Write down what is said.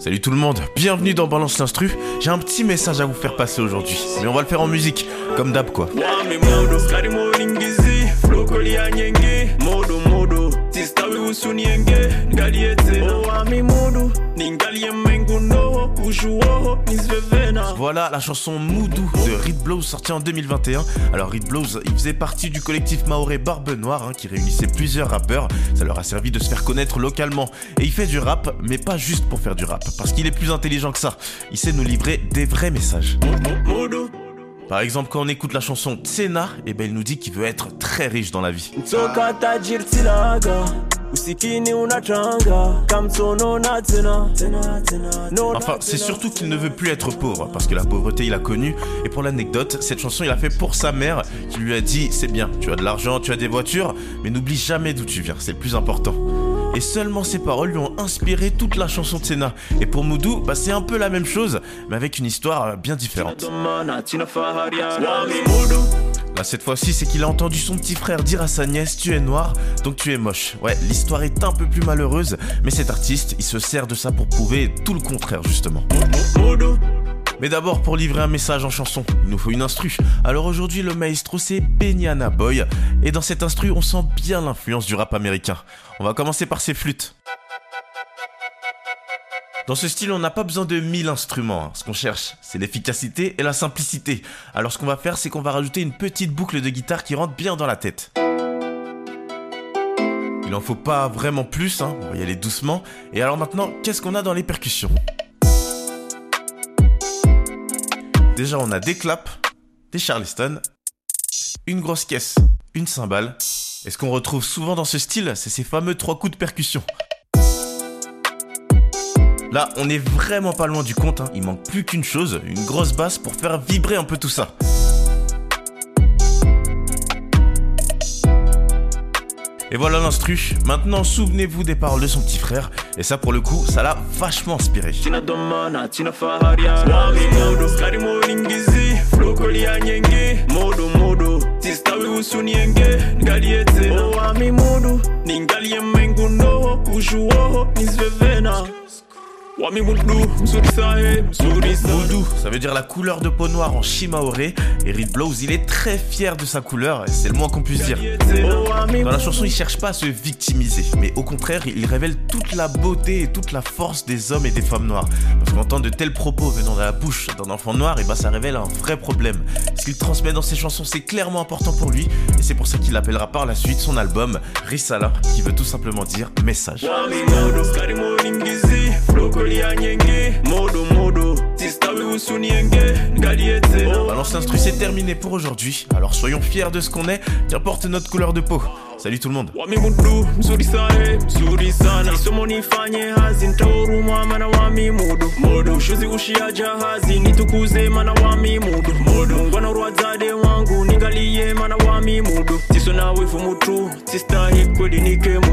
Salut tout le monde, bienvenue dans Balance l'Instru. J'ai un petit message à vous faire passer aujourd'hui, mais on va le faire en musique, comme d'hab quoi. Voilà la chanson Moudou de Reed Blows sortie en 2021. Alors Reed Blows, il faisait partie du collectif maoré Barbe Noire hein, qui réunissait plusieurs rappeurs. Ça leur a servi de se faire connaître localement. Et il fait du rap, mais pas juste pour faire du rap, parce qu'il est plus intelligent que ça. Il sait nous livrer des vrais messages. Par exemple, quand on écoute la chanson Tsena, et ben il nous dit qu'il veut être très riche dans la vie. Usikini tena Enfin, c'est surtout qu'il ne veut plus être pauvre, parce que la pauvreté il a connu. Et pour l'anecdote, cette chanson il a fait pour sa mère, qui lui a dit c'est bien, tu as de l'argent, tu as des voitures, mais n'oublie jamais d'où tu viens, c'est le plus important. Et seulement ces paroles lui ont inspiré toute la chanson de Senna. Et pour Moudou, bah, c'est un peu la même chose, mais avec une histoire euh, bien différente. Là, cette fois-ci, c'est qu'il a entendu son petit frère dire à sa nièce Tu es noir, donc tu es moche. Ouais, l'histoire est un peu plus malheureuse, mais cet artiste, il se sert de ça pour prouver tout le contraire, justement. Mais d'abord, pour livrer un message en chanson, il nous faut une instru. Alors aujourd'hui, le maestro, c'est Benyana Boy. Et dans cette instru, on sent bien l'influence du rap américain. On va commencer par ses flûtes. Dans ce style, on n'a pas besoin de 1000 instruments. hein. Ce qu'on cherche, c'est l'efficacité et la simplicité. Alors ce qu'on va faire, c'est qu'on va rajouter une petite boucle de guitare qui rentre bien dans la tête. Il en faut pas vraiment plus, hein. on va y aller doucement. Et alors maintenant, qu'est-ce qu'on a dans les percussions? Déjà, on a des claps, des charleston, une grosse caisse, une cymbale. Et ce qu'on retrouve souvent dans ce style, c'est ces fameux trois coups de percussion. Là, on est vraiment pas loin du compte, hein. il manque plus qu'une chose, une grosse basse pour faire vibrer un peu tout ça. Et voilà l'instru. Maintenant, souvenez-vous des paroles de son petit frère. Et ça, pour le coup, ça l'a vachement inspiré. Ça veut dire la couleur de peau noire en shimaoré. Et Reed Blows, il est très fier de sa couleur, c'est le moins qu'on puisse dire. Dans la chanson, il cherche pas à se victimiser, mais au contraire, il révèle toute la beauté et toute la force des hommes et des femmes noires. Parce qu'entendre de tels propos venant de la bouche d'un enfant noir, et bah ça révèle un vrai problème. Ce qu'il transmet dans ses chansons, c'est clairement important pour lui, et c'est pour ça qu'il appellera par la suite son album Risala, qui veut tout simplement dire message. Ya nyenge. Modo modo. Balance l'instru, c'est terminé pour aujourd'hui. Alors soyons fiers de ce qu'on est, qu'importe notre couleur de peau. Salut tout le monde. wami mudu mzuri sahe mzuri sana. Isomo nifanye hazi ntaurumwa mana wami mudu. Mudu ushuzi ushia jahazi nitukuze mana wami mudu. Mudu ngwana urwadzade wangu ningaliye mana wami mudu. Tiso nawe vumutu tistahi kweli nike mudu